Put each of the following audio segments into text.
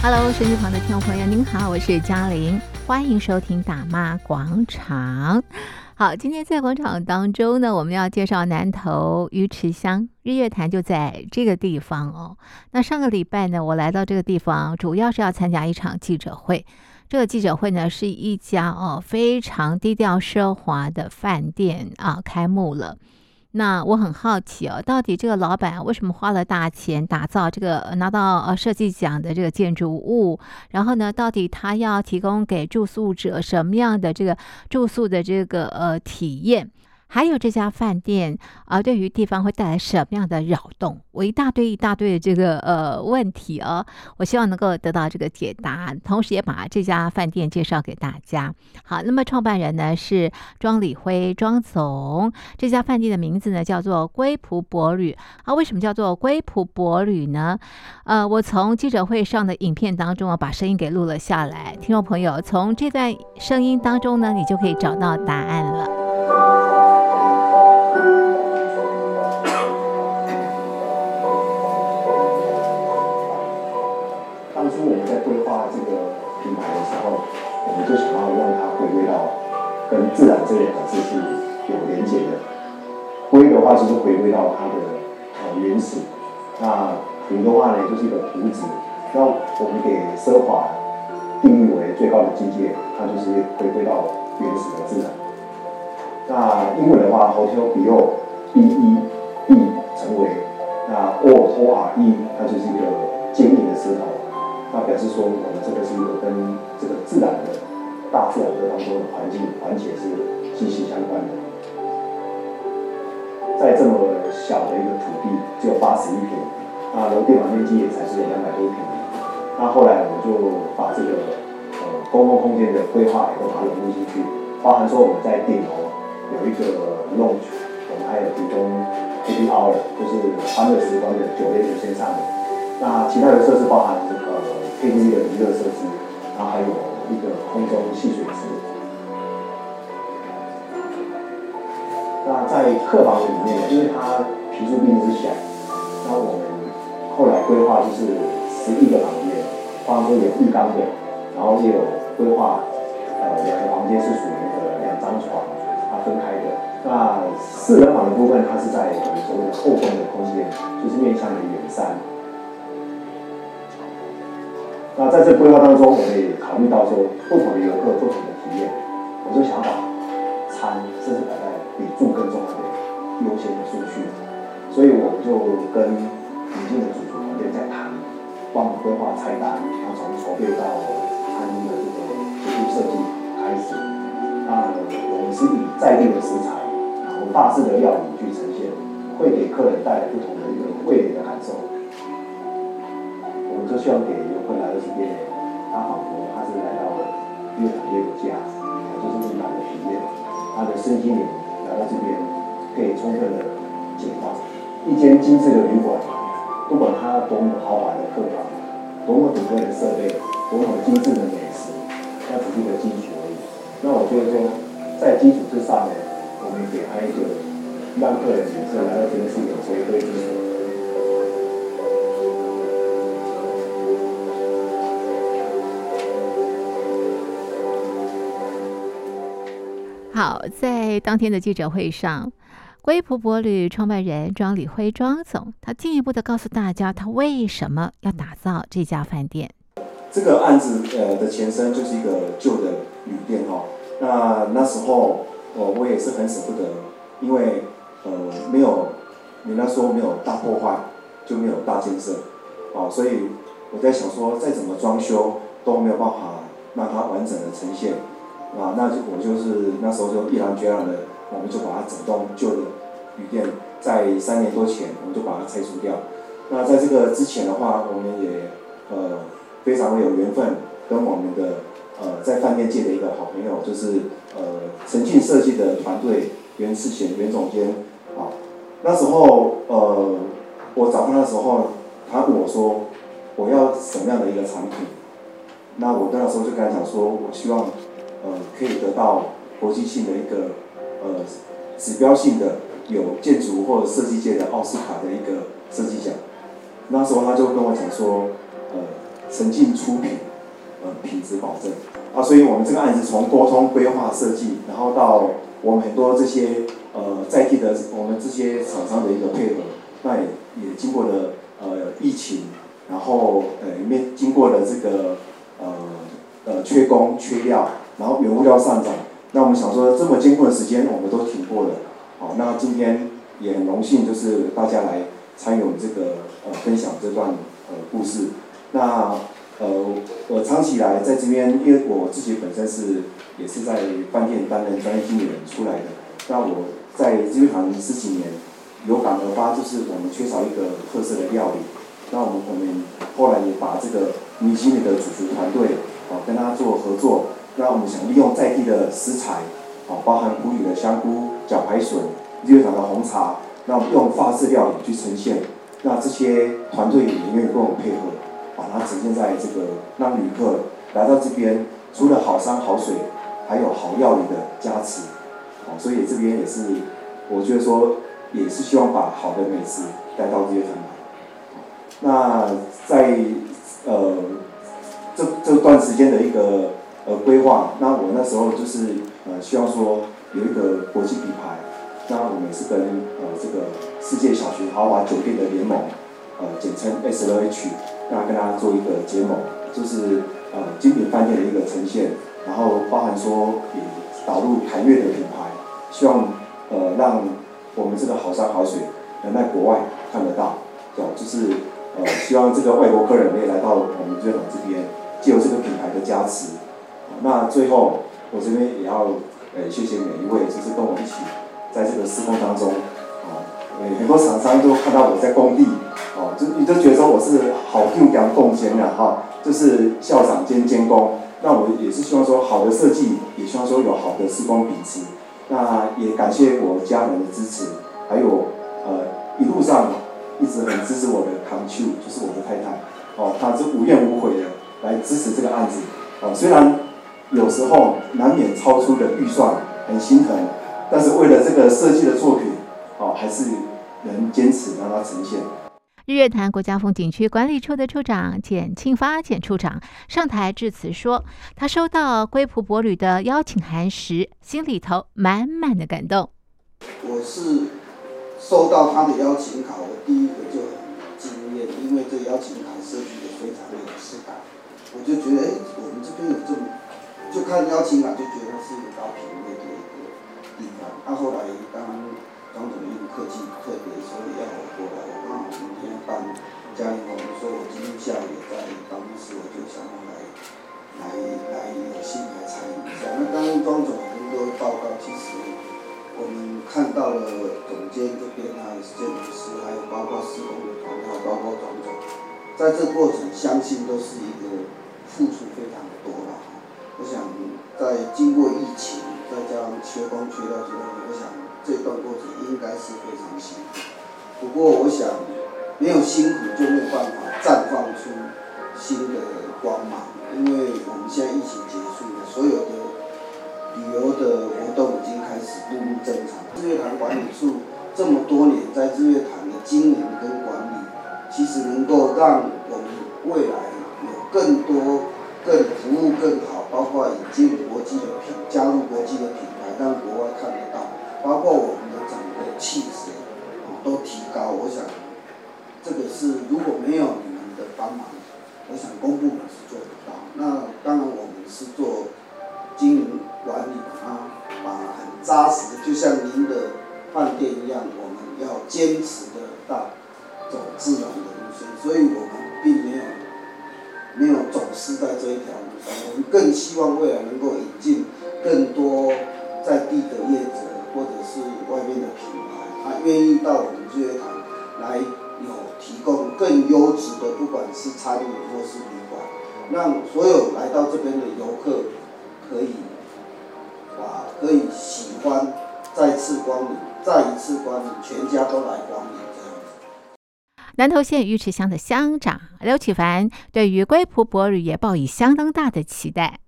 Hello，手机旁的听众朋友，您好，我是嘉玲，欢迎收听大妈广场。好，今天在广场当中呢，我们要介绍南投鱼池乡日月潭，就在这个地方哦。那上个礼拜呢，我来到这个地方，主要是要参加一场记者会。这个记者会呢，是一家哦非常低调奢华的饭店啊开幕了。那我很好奇哦，到底这个老板为什么花了大钱打造这个拿到呃设计奖的这个建筑物？然后呢，到底他要提供给住宿者什么样的这个住宿的这个呃体验？还有这家饭店啊、呃，对于地方会带来什么样的扰动？我一大堆一大堆的这个呃问题哦，我希望能够得到这个解答，同时也把这家饭店介绍给大家。好，那么创办人呢是庄礼辉庄总，这家饭店的名字呢叫做龟蒲伯旅啊。为什么叫做龟蒲伯旅呢？呃，我从记者会上的影片当中啊，把声音给录了下来，听众朋友从这段声音当中呢，你就可以找到答案了。我们在规划这个品牌的时候，我们就想要让它回归到跟自然这两个字是有连接的。龟的话就是回归到它的呃原始，那蒲的话呢就是一个图纸。那我们给奢华定义为最高的境界，它就是回归到原始的自然。那英文的话，Hotel Beyond B E E 成为那 O O R E，它就是一个坚硬的石头，那表示说我们这个是一个跟这个自然的。大自然的当中的环境环节是息息相关的，在这么小的一个土地，只有八十一平，那楼地板面积也才是两百多平。那后来我们就把这个呃公共空间的规划也都把它融入进去，包含说我们在顶楼有一个 lounge，我们还有提供 happy hour，就是欢乐时光的酒类线上的。那其他的设施包含这个 KTV 的娱乐设施，然后还有。一个空中戏水池。那在客房里面，因为它坪数并不是小，那我们后来规划就是十一个房间，包括有浴缸的，然后也有规划呃两个房间是属于一个两张床，它分开的。那四人房的部分，它是在我们所谓的后风的空间，就是面向的远山。那在这规划当中，我们也考虑到说不同的游客不同的体验，我就想把餐甚至摆在比住更重要的优先的顺序，所以我们就跟引进的主厨团队在谈，帮我们规划菜单，然后从筹备到餐厅的这个结构设计开始。那我们是以在地的食材，然后大致的料理去呈现，会给客人带来不同的一个味蕾的感受。我们就希望给来到这边，他仿佛他是来到了月亮的家，就是温暖的体验。他的身心灵来到这边，可以充分的解放。一间精致的旅馆，不管它多么豪华的客房，多么顶贵的设备，多么精致的美食，那只是一个基础而已。那我觉得说，在基础之上呢，我们给他一个让客人觉得来到这边是有回归之好，在当天的记者会上，龟蒲伯旅创办人庄礼辉庄总，他进一步的告诉大家，他为什么要打造这家饭店。这个案子呃的前身就是一个旧的旅店哦，那那时候我我也是很舍不得，因为呃没有，人家说没有大破坏就没有大建设，哦，所以我在想说，再怎么装修都没有办法让它完整的呈现。啊，那就我就是那时候就毅然决然的，我们就把它整栋旧的旅店，在三年多前，我们就把它拆除掉。那在这个之前的话，我们也呃非常有缘分，跟我们的呃在饭店界的一个好朋友，就是呃诚信设计的团队袁世贤袁总监啊。那时候呃我找他的时候，他问我说我要什么样的一个产品？那我那时候就跟他讲说，我希望。呃，可以得到国际性的一个呃指标性的有建筑或者设计界的奥斯卡的一个设计奖。那时候他就跟我讲说，呃，诚信出品，呃，品质保证。啊，所以我们这个案子从沟通、规划、设计，然后到我们很多这些呃在地的我们这些厂商的一个配合，那也也经过了呃疫情，然后呃面经过了这个呃呃缺工、缺料，然后原物料上涨，那我们想说这么艰苦的时间我们都挺过了。好，那今天也很荣幸，就是大家来参与我们这个呃分享这段呃故事。那呃我长期以来在这边，因为我自己本身是也是在饭店担任专业经理人出来的。那我在日月潭十几年，有感而发，就是我们缺少一个特色的料理。那我们我们后来也把这个米其林的主厨团队啊跟他做合作。那我们想利用在地的食材。哦，包含谷雨的香菇、茭白笋、日月潭的红茶，那我们用法式料理去呈现，那这些团队也愿意跟我们配合，把它呈现在这个让旅客来到这边，除了好山好水，还有好料理的加持，哦，所以这边也是，我觉得说也是希望把好的美食带到日月潭来。那在呃这这段时间的一个呃规划，那我那时候就是。呃，希望说有一个国际品牌，那我们也是跟呃这个世界小型豪华酒店的联盟，呃简称 SLH，那跟大家做一个结盟，就是呃精品饭店的一个呈现，然后包含说也导入凯悦的品牌，希望呃让我们这个好山好水能在国外看得到，对，就是呃希望这个外国客人可以来到我们日月潭这边，借由这个品牌的加持，那最后。我这边也要，呃，谢谢每一位，就是跟我一起在这个施工当中，啊，呃，很多厂商都看到我在工地，哦，就你都觉得说我是好用讲贡献的哈，就是校长兼监工，那我也是希望说好的设计，也希望说有好的施工品质，那也感谢我家人的支持，还有呃一路上一直很支持我的 c o n t r，就是我的太太，哦，她是无怨无悔的来支持这个案子，哦，虽然。有时候难免超出的预算，很心疼，但是为了这个设计的作品，哦，还是能坚持让它呈现。日月潭国家风景区管理处的处长简庆发简处长上台致辞说，他收到龟蒲博旅的邀请函时，心里头满满的感动。我是收到他的邀请卡，我第一个就很惊艳，因为这个邀请卡设计的非常的有质感，我就觉得，哎，我们这边有这么。就看邀请码就觉得是一个高品位的一个地方。那、啊、后来当庄总因客气特别说要我过来，我刚好明天办家庭活动，所以我今天下午也在办公室，我就想要来来来有幸来参与一下。那刚刚庄总跟各位报告，其实我们看到了总监这边还有建筑师，还有包括施工的团队，包括庄总，在这过程相信都是一个付出非常的多了。我想，在经过疫情，再加上缺工缺料之后，我想这段过程应该是非常辛苦。不过，我想没有辛苦就没有办法绽放出新的光芒。因为我们现在疫情结束了，所有的旅游的活动已经开始步入正常。日月潭管理处这么多年在日月潭的经营跟管理，其实能够让我们未来有更多、更服务更好。包括引进国际的品，加入国际的品牌，让国外看得到，包括我们的整个气势，都提高。我想，这个是如果没有你们的帮忙，我想公部门是做不到。那当然，我们是做经营管理，啊，把很扎实的，就像您的饭店一样，我们要坚持的到走自然的路线，所以我们并没有没有走失在这一条路上。我们更希望未来能够引进更多在地的业者或者是外面的品牌，他愿意到我们日月潭来有提供更优质的，不管是餐饮或是旅馆，让所有来到这边的游客可以啊可以喜欢再次光临，再一次光临，全家都来光临。南投县鱼池乡的乡长刘启凡对于龟蒲伯旅也抱以相当大的期待。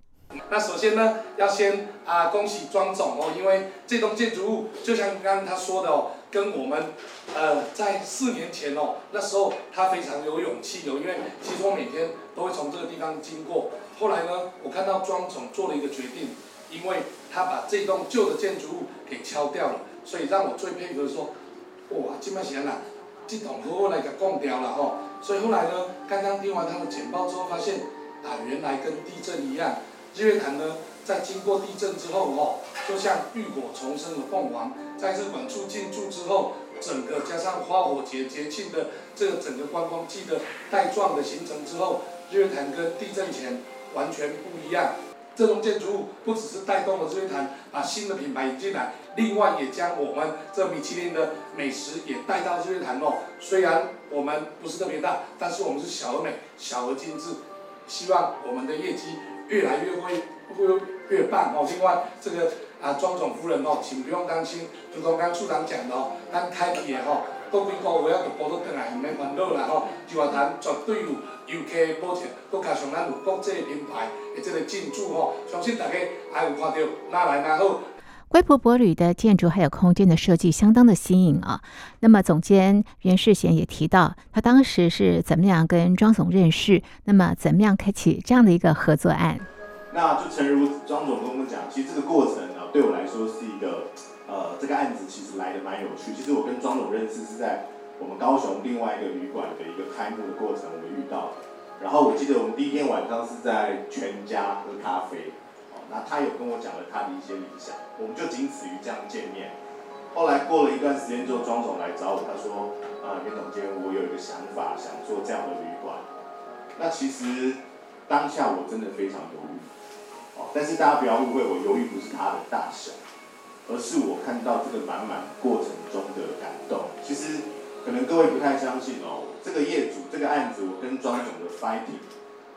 那首先呢，要先啊恭喜庄总哦，因为这栋建筑物就像刚刚他说的哦，跟我们，呃，在四年前哦，那时候他非常有勇气哦，因为其实我每天都会从这个地方经过。后来呢，我看到庄总做了一个决定，因为他把这栋旧的建筑物给敲掉了，所以让我最佩服的说，哇，这么闲啊，这栋好好来给供掉了哈。所以后来呢，刚刚听完他的简报之后，发现啊，原来跟地震一样，日月潭呢。在经过地震之后哦，就像浴火重生的凤凰，在日本处进驻之后，整个加上花火节节庆的这个整个观光季的带状的形成之后，日月潭跟地震前完全不一样。这栋建筑物不只是带动了日月潭把新的品牌引进来，另外也将我们这米其林的美食也带到日月潭哦。虽然我们不是特别大，但是我们是小而美，小而精致。希望我们的业绩越来越会。会越办哦，另外这个啊庄总夫人哦，请不用担心，如同刚处长讲的哦，咱开起的吼，过几个月就补得回来，唔免烦恼啦吼。日月潭绝对有游客的保证，再加上咱有国际品牌的这个进驻吼，相信大家还有看到哪来哪好。龟埔伯旅的建筑还有空间的设计相当的新颖啊。那么总监袁世贤也提到，他当时是怎么样跟庄总认识，那么怎么样开启这样的一个合作案。那就诚如庄总跟我们讲，其实这个过程呢，对我来说是一个，呃，这个案子其实来得蛮有趣。其实我跟庄总认识是在我们高雄另外一个旅馆的一个开幕的过程，我们遇到。然后我记得我们第一天晚上是在全家喝咖啡，哦，那他有跟我讲了他的一些理想，我们就仅此于这样见面。后来过了一段时间之后，庄总来找我，他说，啊、呃，袁总监，我有一个想法，想做这样的旅馆。那其实当下我真的非常犹豫。但是大家不要误会，我犹豫不是它的大小，而是我看到这个满满过程中的感动。其实可能各位不太相信哦，这个业主这个案子，我跟庄总的 fighting，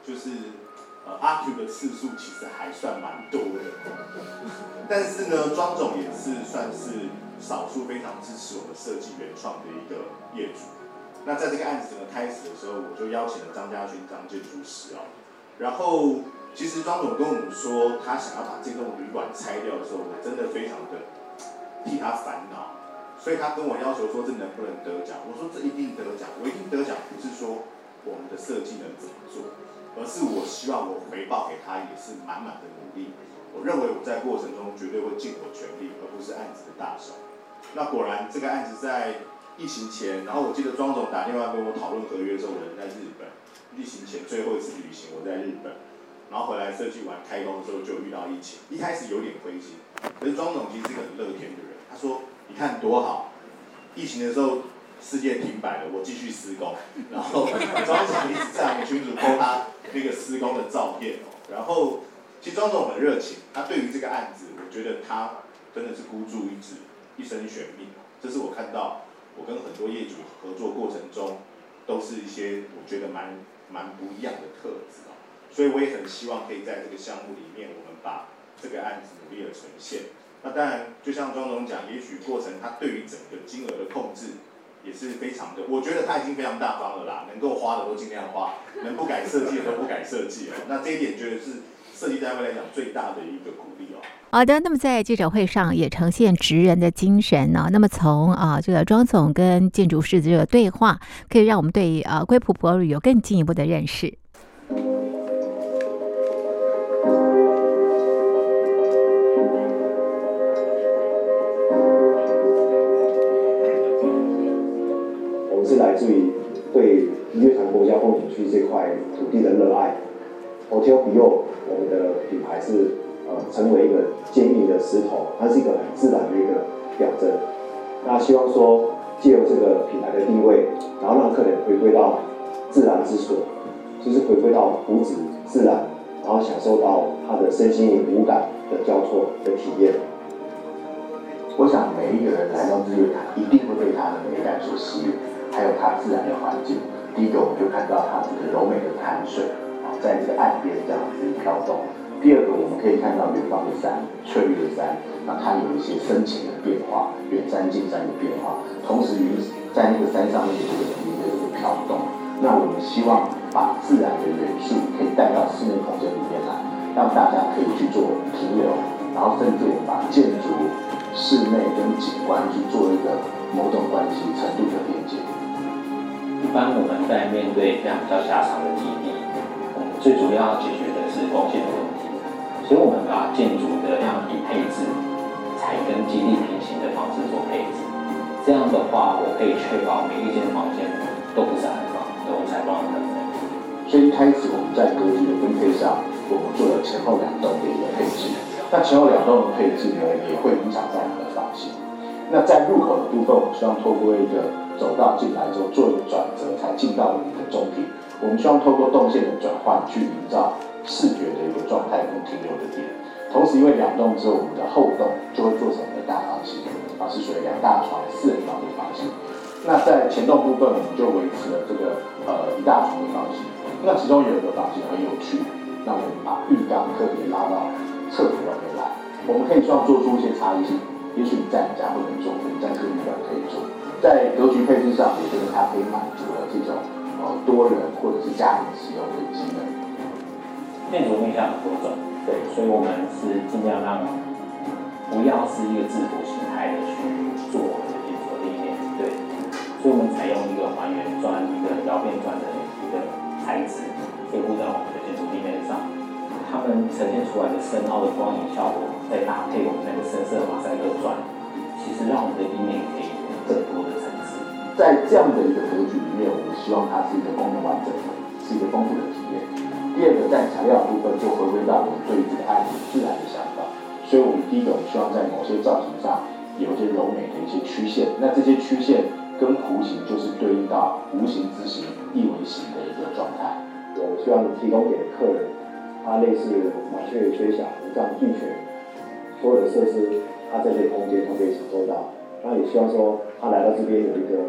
就是呃阿 Q 的次数其实还算蛮多的。但是呢，庄总也是算是少数非常支持我们设计原创的一个业主。那在这个案子整个开始的时候，我就邀请了张家军当建筑师哦，然后。其实庄总跟我们说，他想要把这栋旅馆拆掉的时候，我真的非常的替他烦恼。所以他跟我要求说，这能不能得奖？我说这一定得奖，我一定得奖，不是说我们的设计能怎么做，而是我希望我回报给他也是满满的努力。我认为我在过程中绝对会尽我全力，而不是案子的大小。那果然这个案子在疫情前，然后我记得庄总打电话跟我讨论合约的时候，我人在日本。疫情前最后一次旅行，我在日本。然后回来设计完开工的时候就遇到疫情，一开始有点灰心，可是庄总其实是个很乐天的人，他说：“你看多好，疫情的时候世界停摆了，我继续施工。”然后庄总一直在我们群组 po 他那个施工的照片哦。然后其实庄总很热情，他对于这个案子，我觉得他真的是孤注一掷，一生悬命。这是我看到我跟很多业主合作过程中，都是一些我觉得蛮蛮不一样的特质哦。所以我也很希望可以在这个项目里面，我们把这个案子努力的呈现。那当然，就像庄总讲，也许过程他对于整个金额的控制也是非常的，我觉得他已经非常大方了啦，能够花的都尽量花，能不改设计的都不改设计哦。那这一点觉得是设计单位来讲最大的一个鼓励哦。好的，那么在记者会上也呈现职人的精神呢。那么从啊这个庄总跟建筑师的这个对话，可以让我们对啊龟埔伯旅有更进一步的认识。地的热爱。Hotel Bio 我们的品牌是呃成为一个坚硬的石头，它是一个很自然的一个表征。那希望说借由这个品牌的定位，然后让客人回归到自然之所，就是回归到朴质自然，然后享受到他的身心灵五感的交错的体验。我想每一个人来到日月潭，一定会被它的美感所吸引。还有它自然的环境，第一个我们就看到它这个柔美的潭水啊，在这个岸边这样子飘动。第二个我们可以看到远方的山，翠绿的山，那它有一些深浅的变化，远山近山的变化。同时云在那个山上面的这个云的这个飘动。那我们希望把自然的元素可以带到室内空间里面来，让大家可以去做停留，然后甚至我们把建筑、室内跟景观去做一个。某种关系程度的连接。一般我们在面对这样比较狭长的基地，我们最主要要解决的是光线的问题，所以我们把建筑的量体配置采跟基地平行的方式做配置。这样的话，我可以确保每一间房间都不是矮房，都采光很美。所以一开始我们在格局的分配上，我们做了前后两栋的一个配置。那前后两栋的配置呢，也会影响到我们的房型。那在入口的部分，我们希望透过一个走道进来之后做一个转折，才进到我们的中庭。我们希望透过动线的转换，去营造视觉的一个状态跟停留的点。同时，因为两栋之后，我们的后栋就会做成一个大房型。啊，是属于两大床四人房的房型。那在前栋部分，我们就维持了这个呃一大床的房型。那其中有一个房型很有趣，那我们把浴缸特别拉到厕所外面来。我们可以希望做出一些差异性，也许你在家不能做，你在这个浴缸可以做。在格局配置上，也就是它可以满足了这种呃多人或者是家庭使用的机能。建筑面向很多种，对，所以我们是尽量让。不要是一个制服形态的去做我们的建筑理念，对，所以我们采用一个还原砖、一个窑变砖的们呈现出来的深奥的光影效果，再搭配我们那个深色马赛克砖，其实让我们的地面可以有更多的层次。在这样的一个格局里面，我们希望它是一个功能完整的，是一个丰富的体验。第二个，在材料部分就回归到我们对于这个案子自然的想法。所以，我们第一个，我们希望在某些造型上有一些柔美的一些曲线。那这些曲线跟弧形，就是对应到无形之形、一为形的一个状态。我希望提供给客人，它类似麻雀虽小，五脏俱全，所有的设施，它这些空间都可以享受到。那也希望说，他来到这边有一个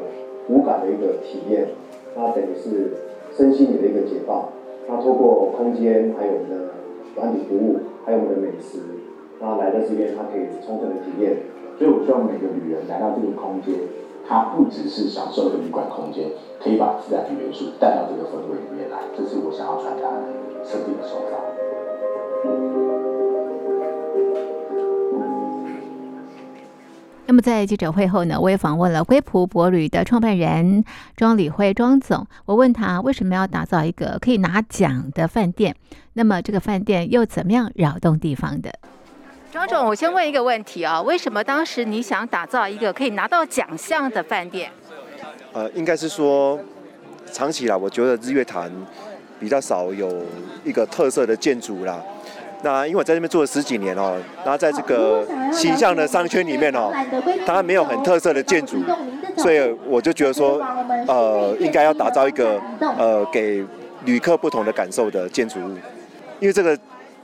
无感的一个体验，它等于是身心灵的一个解放。那透过空间，还有我们的软体服务，还有我们的美食。那来到这边，他可以充分的体验。所以我希望每个旅人来到这个空间，他不只是享受的旅馆空间，可以把自然的元素带到这个氛围里面来。这是我想要传达的设计的手法。那么在记者会后呢，我也访问了归璞帛旅的创办人庄礼辉庄总。我问他为什么要打造一个可以拿奖的饭店？那么这个饭店又怎么样扰动地方的？庄总，我先问一个问题啊，为什么当时你想打造一个可以拿到奖项的饭店？呃，应该是说，长期以来我觉得日月潭比较少有一个特色的建筑啦。那因为我在这边做了十几年哦，然后在这个形象的商圈里面哦，它没有很特色的建筑，所以我就觉得说，呃，应该要打造一个呃给旅客不同的感受的建筑物，因为这个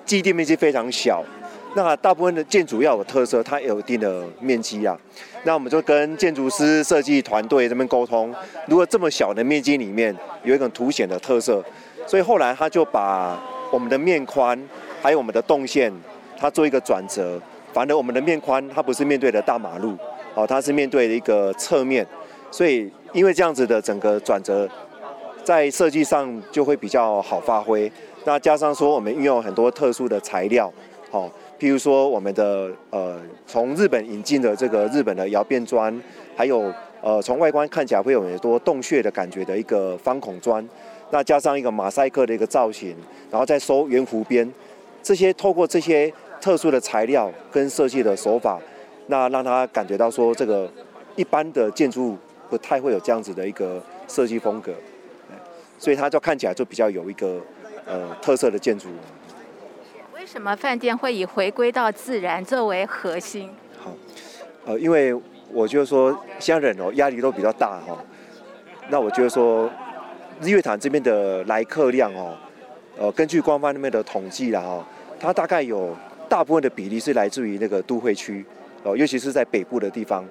基地面积非常小。那大部分的建筑要有特色，它有一定的面积啊。那我们就跟建筑师设计团队这边沟通，如果这么小的面积里面有一个凸显的特色，所以后来他就把我们的面宽还有我们的动线，它做一个转折。反正我们的面宽它不是面对的大马路，哦，它是面对的一个侧面，所以因为这样子的整个转折，在设计上就会比较好发挥。那加上说我们运用很多特殊的材料，好。譬如说，我们的呃，从日本引进的这个日本的窑变砖，还有呃，从外观看起来会有很多洞穴的感觉的一个方孔砖，那加上一个马赛克的一个造型，然后再收圆弧边，这些透过这些特殊的材料跟设计的手法，那让他感觉到说，这个一般的建筑物不太会有这样子的一个设计风格，所以它就看起来就比较有一个呃特色的建筑。什么饭店会以回归到自然作为核心？好，呃，因为我觉得说，现在人哦压力都比较大哈、那我觉得说，日月潭这边的来客量哦，呃，根据官方那边的统计啦哈，它大概有大部分的比例是来自于那个都会区哦，尤其是在北部的地方。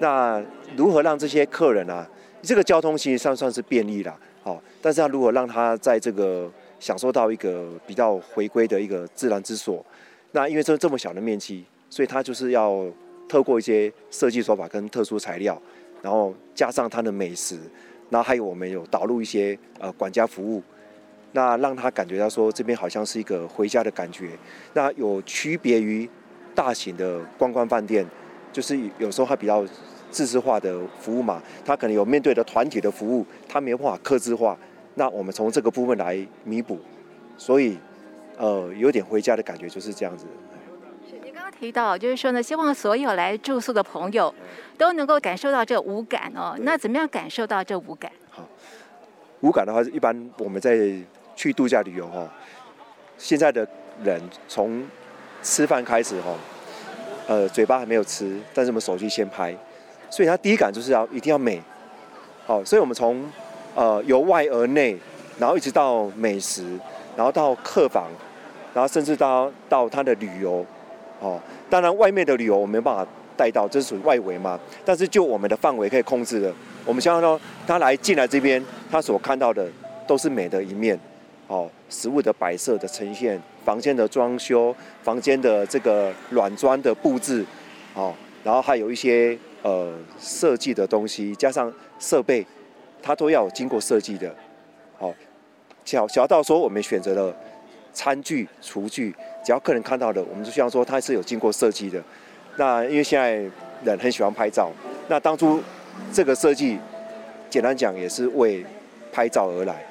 那如何让这些客人啊，这个交通其实上算是便利了，好，但是他如何让他在这个享受到一个比较回归的一个自然之所，那因为这这么小的面积，所以它就是要透过一些设计手法跟特殊材料，然后加上它的美食，然后还有我们有导入一些呃管家服务，那让他感觉到说这边好像是一个回家的感觉。那有区别于大型的观光饭店，就是有时候它比较自治化的服务嘛，他可能有面对的团体的服务，他没有办法克制化，那我们从这个部分来弥补，所以呃有点回家的感觉就是这样子。是你刚刚提到，就是说呢，希望所有来住宿的朋友都能够感受到这五感哦。那怎么样感受到这五感？好，五感的话，一般我们在去度假旅游哈，现在的人从吃饭开始哈。呃，嘴巴还没有吃，但是我们手机先拍，所以他第一感就是要一定要美，好，所以我们从呃由外而内，然后一直到美食，然后到客房，然后甚至到到他的旅游，哦，当然外面的旅游我没办法带到，这是属于外围嘛，但是就我们的范围可以控制的，我们希望说他来进来这边，他所看到的都是美的一面，哦，食物的摆设的呈现。房间的装修，房间的这个软装的布置，哦，然后还有一些呃设计的东西，加上设备，它都要经过设计的，好，小小到说我们选择了餐具、厨具，只要客人看到的，我们就希望说它是有经过设计的。那因为现在人很喜欢拍照，那当初这个设计，简单讲也是为拍照而来，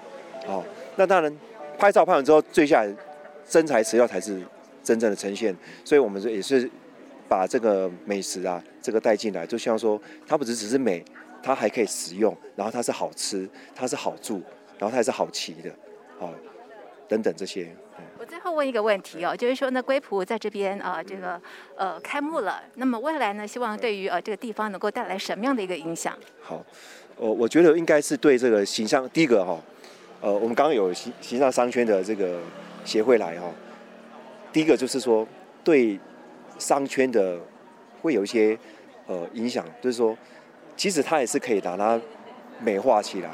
好，那当然拍照拍完之后，最下来。真材实料才是真正的呈现，所以我们也是把这个美食啊，这个带进来，就希望说它不只只是美，它还可以食用，然后它是好吃，它是好住，然后它也是好骑的，好，等等这些。我最后问一个问题哦，就是说呢，龟埔在这边啊、呃，这个呃开幕了，那么未来呢，希望对于呃这个地方能够带来什么样的一个影响？好，我我觉得应该是对这个形象，第一个哈，呃，我们刚刚有形形象商圈的这个。协会来哈，第一个就是说对商圈的会有一些呃影响，就是说其实它也是可以把它美化起来，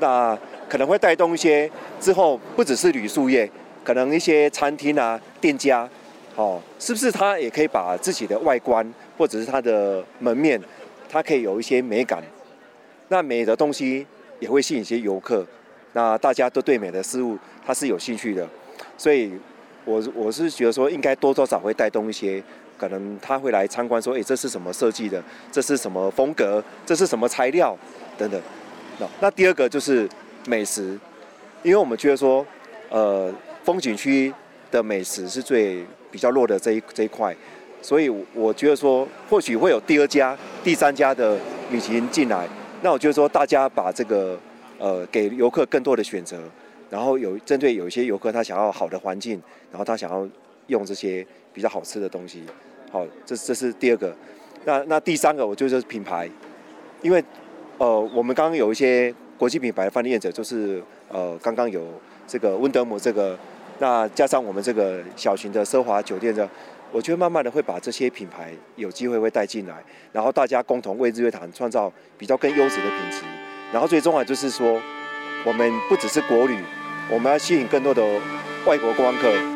那可能会带动一些之后不只是旅宿业，可能一些餐厅啊店家，哦，是不是它也可以把自己的外观或者是它的门面，它可以有一些美感，那美的东西也会吸引一些游客，那大家都对美的事物它是有兴趣的。所以，我我是觉得说，应该多多少少会带动一些，可能他会来参观，说，哎，这是什么设计的？这是什么风格？这是什么材料？等等。那那第二个就是美食，因为我们觉得说，呃，风景区的美食是最比较弱的这一这一块，所以我觉得说，或许会有第二家、第三家的旅行进来。那我觉得说，大家把这个呃，给游客更多的选择。然后有针对有一些游客，他想要好的环境，然后他想要用这些比较好吃的东西，好，这这是第二个。那那第三个，我觉得就是品牌，因为呃，我们刚刚有一些国际品牌的饭店者，就是呃，刚刚有这个温德姆这个，那加上我们这个小型的奢华酒店的，我觉得慢慢的会把这些品牌有机会会带进来，然后大家共同为日月潭创造比较更优质的品质，然后最重要就是说，我们不只是国旅。我们要吸引更多的外国观光客。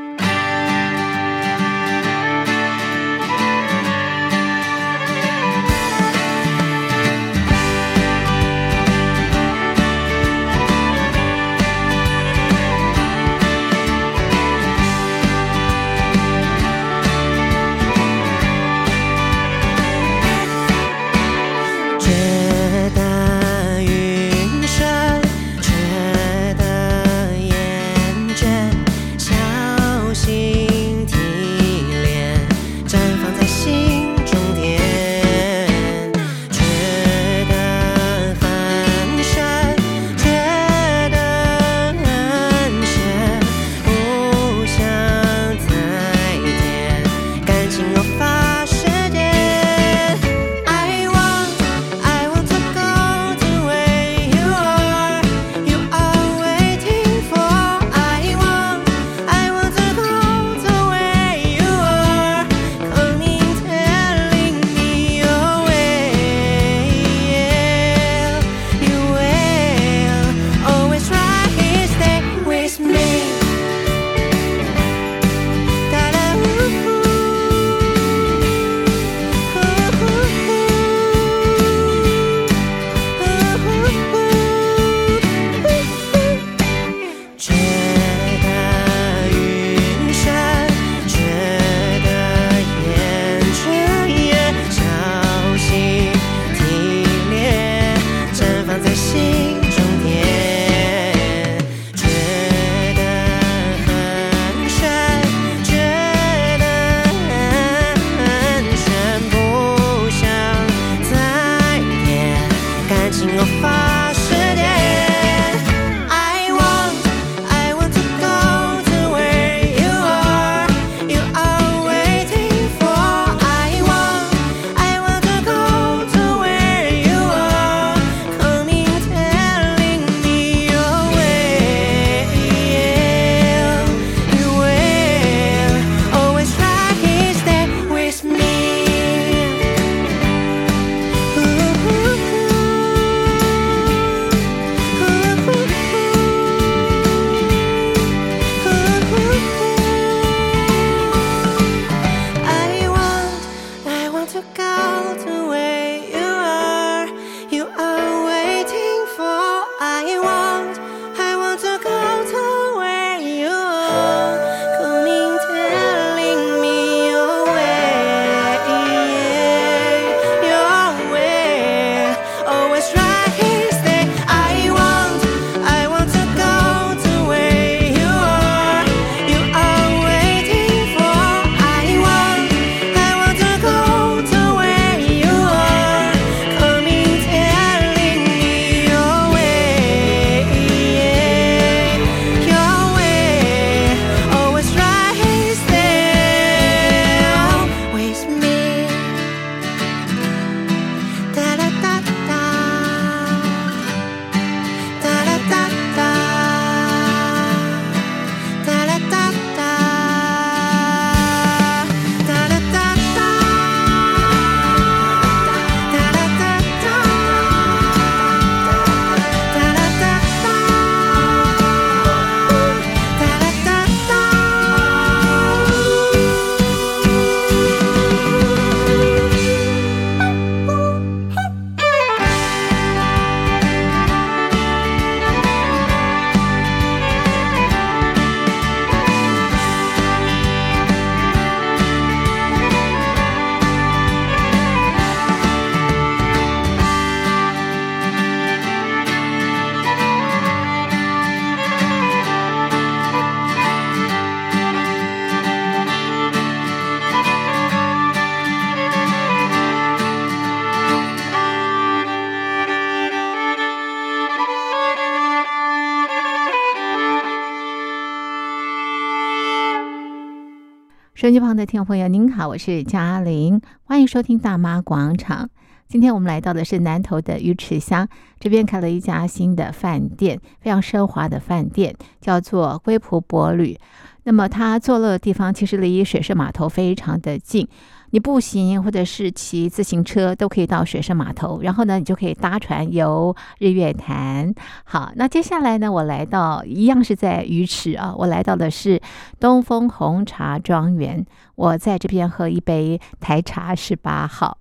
手机旁的听众朋友，您好，我是嘉玲，欢迎收听大妈广场。今天我们来到的是南头的鱼池乡，这边开了一家新的饭店，非常奢华的饭店，叫做龟埔伯旅。那么它坐落的地方其实离水市码头非常的近。你步行或者是骑自行车都可以到水上码头，然后呢，你就可以搭船游日月潭。好，那接下来呢，我来到一样是在鱼池啊，我来到的是东风红茶庄园，我在这边喝一杯台茶十八号。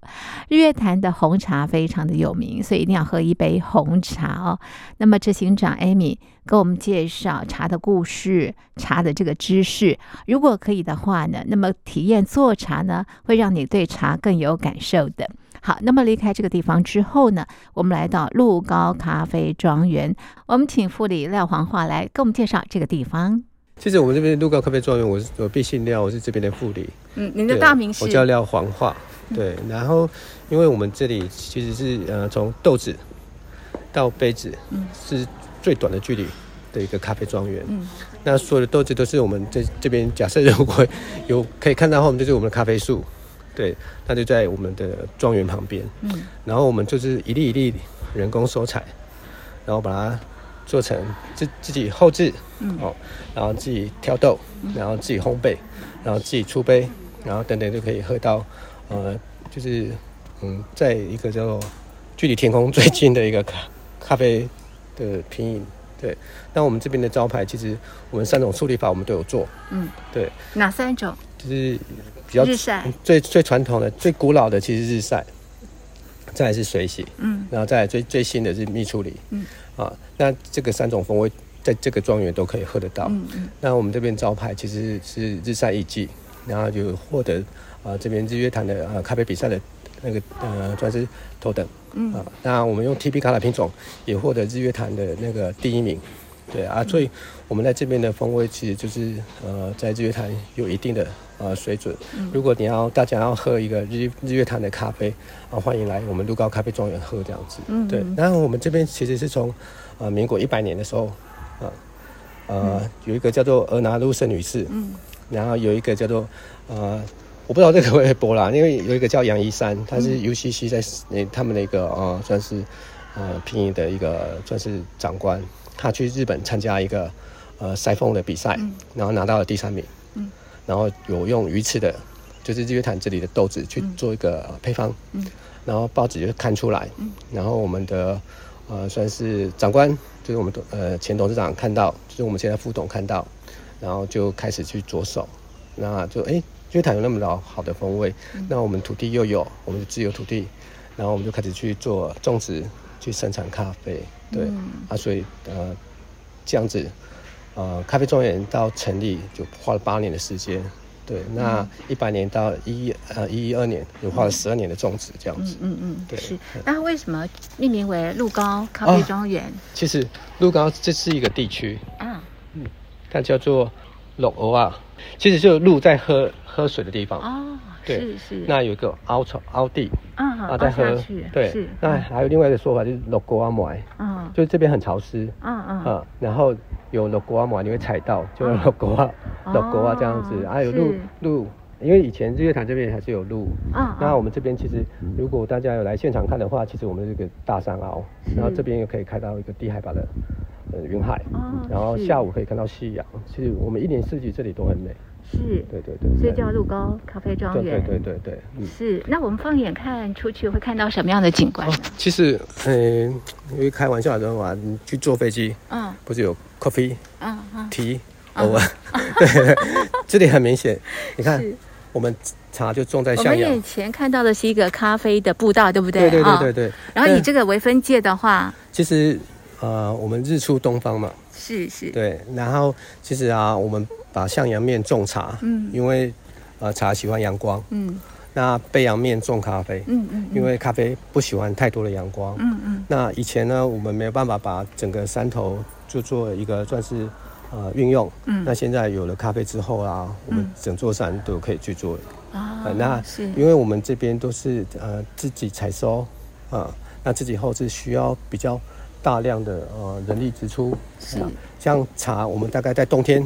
日月潭的红茶非常的有名，所以一定要喝一杯红茶哦。那么执行长 Amy 给我们介绍茶的故事、茶的这个知识，如果可以的话呢，那么体验做茶呢会。让你对茶更有感受的。好，那么离开这个地方之后呢，我们来到鹿高咖啡庄园。我们请副理廖黄华来给我们介绍这个地方。其实我们这边鹿高咖啡庄园，我是我毕姓廖，我是这边的副理。嗯，您的大名是？我叫廖黄化。对，然后因为我们这里其实是呃从豆子到杯子，嗯，是最短的距离的一个咖啡庄园。嗯，那所有的豆子都是我们这这边假设如果 有可以看到后面就是我们的咖啡树。对，那就在我们的庄园旁边。嗯，然后我们就是一粒一粒人工收采，然后把它做成自自己后制，嗯，哦，然后自己挑豆，然后自己烘焙，然后自己出杯，然后等等就可以喝到，呃，就是嗯，在一个叫做距离天空最近的一个咖咖啡的品饮。对，那我们这边的招牌其实我们三种处理法我们都有做。嗯，对，哪三种？就是。比较日晒最最传统的、最古老的其实是日晒，再来是水洗，嗯，然后再来最最新的是蜜处理，嗯，啊，那这个三种风味在这个庄园都可以喝得到，嗯嗯，那我们这边招牌其实是日晒雨季，然后就获得啊这边日月潭的啊咖啡比赛的那个呃算是头等，嗯。啊，那我们用 TP 卡拉品种也获得日月潭的那个第一名，对啊，所以我们在这边的风味其实就是呃在日月潭有一定的。呃，水准。如果你要大家要喝一个日日月潭的咖啡，啊，欢迎来我们鹿高咖啡庄园喝这样子。嗯，对。然后我们这边其实是从呃民国一百年的时候，啊，呃，有一个叫做俄拿路圣女士，嗯，然后有一个叫做呃，我不知道这个会不会播啦，因为有一个叫杨一山，他是 UCC 在那他们的一个呃算是呃品饮的一个算是长官，他去日本参加一个呃赛风的比赛，然后拿到了第三名。然后有用鱼翅的，就是日月潭这里的豆子去做一个配方，嗯，然后报纸就看出来，嗯，然后我们的呃算是长官，就是我们呃前董事长看到，就是我们现在副董看到，然后就开始去着手，那就哎，日月潭有那么老好的风味，嗯，那我们土地又有，我们自有土地，然后我们就开始去做种植，去生产咖啡，对，嗯，啊，所以呃这样子。呃，咖啡庄园到成立就花了八年的时间，对，那一百年到一呃一一二年，又花了十二年的种植这样子，嗯嗯，嗯，对。是，那为什么命名为鹿高咖啡庄园？哦，其实鹿高这是一个地区啊，嗯，它叫做鹿欧啊，其实就是鹿在喝喝水的地方哦。对，是是，那有一个凹槽凹地，嗯，啊，在喝，对，是，那还有另外一个说法就是鹿沟仔糜，嗯，就是这边很潮湿，嗯嗯，啊，然后有鹿沟仔糜，你会踩到，就鹿沟仔，鹿沟仔这样子，还有路路，因为以前日月潭这边还是有鹿，嗯，那我们这边其实如果大家有来现场看的话，其实我们这个大山凹，然后这边又可以看到一个低海拔的呃云海，然后下午可以看到夕阳，其实我们一年四季这里都很美。是，对对对，所以叫鹿高咖啡庄园。对对对对，嗯，是。那我们放眼看出去，会看到什么样的景观？哦，其实，嗯，因为开玩笑的话，你去坐飞机，嗯，不是有 coffee，嗯嗯，tea，偶尔，对，这里很明显。你看，我们茶就种在向阳。我们眼前看到的是一个咖啡的步道，对不对？对对对对对。然后以这个为分界的话，其实，呃，我们日出东方嘛。是是。对，然后其实啊，我们。把向阳面种茶，嗯，因为，呃，茶喜欢阳光，嗯，那背阳面种咖啡，嗯嗯，因为咖啡不喜欢太多的阳光，嗯嗯，那以前呢，我们没有办法把整个山头就做一个算是呃运用，嗯，那现在有了咖啡之后啊，我们整座山都可以去做，啊，那是。因为我们这边都是呃自己采收，啊，那自己后置需要比较大量的呃人力支出，是，像茶，我们大概在冬天。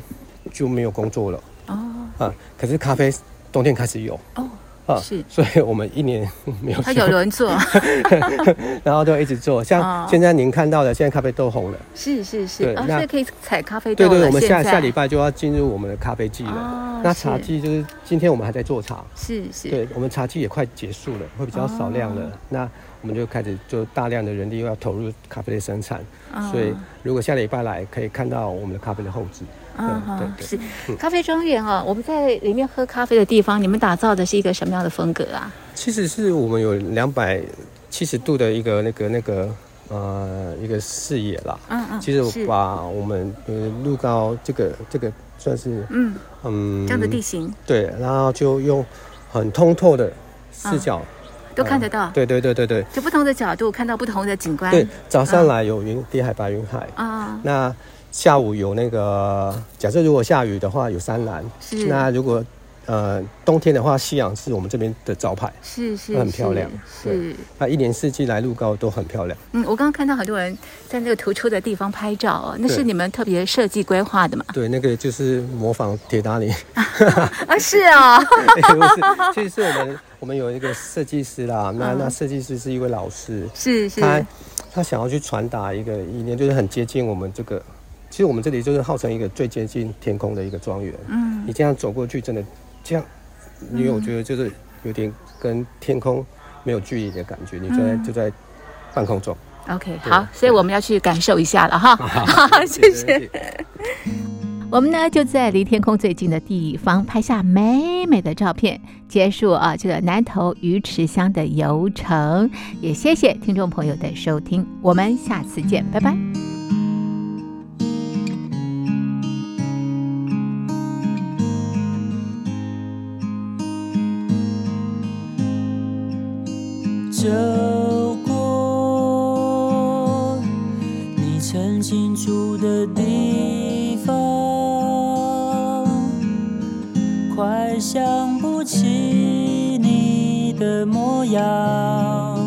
就没有工作了哦，啊，可是咖啡冬天开始有哦。啊，是，所以我们一年 没有。他有人做，然后就一直做。像现在您看到的，现在咖啡豆红了。是是是，对，那可以采咖啡豆。对对，我们下下礼拜就要进入我们的咖啡季了。那茶季就是今天我们还在做茶。是是。对，我们茶季也快结束了，会比较少量了。那我们就开始就大量的人力又要投入咖啡的生产。所以如果下礼拜来，可以看到我们的咖啡的后制。是。咖啡庄园啊，我们在里面喝咖啡的地方，你们打造的是一个什么样的风格啊？其实是我们有两百七十度的一个那个那个呃一个视野啦。嗯嗯，其实我把我们呃路高这个这个算是嗯。嗯这样的地形，对，然后就用很通透的视角。都看得到。对对对对对，就不同的角度看到不同的景观。对，早上来有云低海拔云海。啊，那。下午有那个，假设如果下雨的话，有山岚。是。那如果呃冬天的话，夕阳是我们这边的招牌。是是。很漂亮。是。那一年四季来鹿高都很漂亮。嗯，我刚刚看到很多人在那个突出的地方拍照哦，那是你们特别设计规划的吗？对，那个就是模仿铁达尼。啊，是啊。其实是我们我们有一个设计师啦，那那设计师是一位老师。是是。他他想要去传达一个理念，就是很接近我们这个。其实我们这里就是号称一个最接近天空的一个庄园。嗯，你这样走过去，真的这样，因为我觉得就是有点跟天空没有距离的感觉，你就在就在半空中。OK，好，所以我们要去感受一下了哈。好，谢谢。我们呢就在离天空最近的地方拍下美美的照片，结束啊这个南投鱼池乡的游程。也谢谢听众朋友的收听，我们下次见，拜拜。走过你曾经住的地方，快想不起你的模样，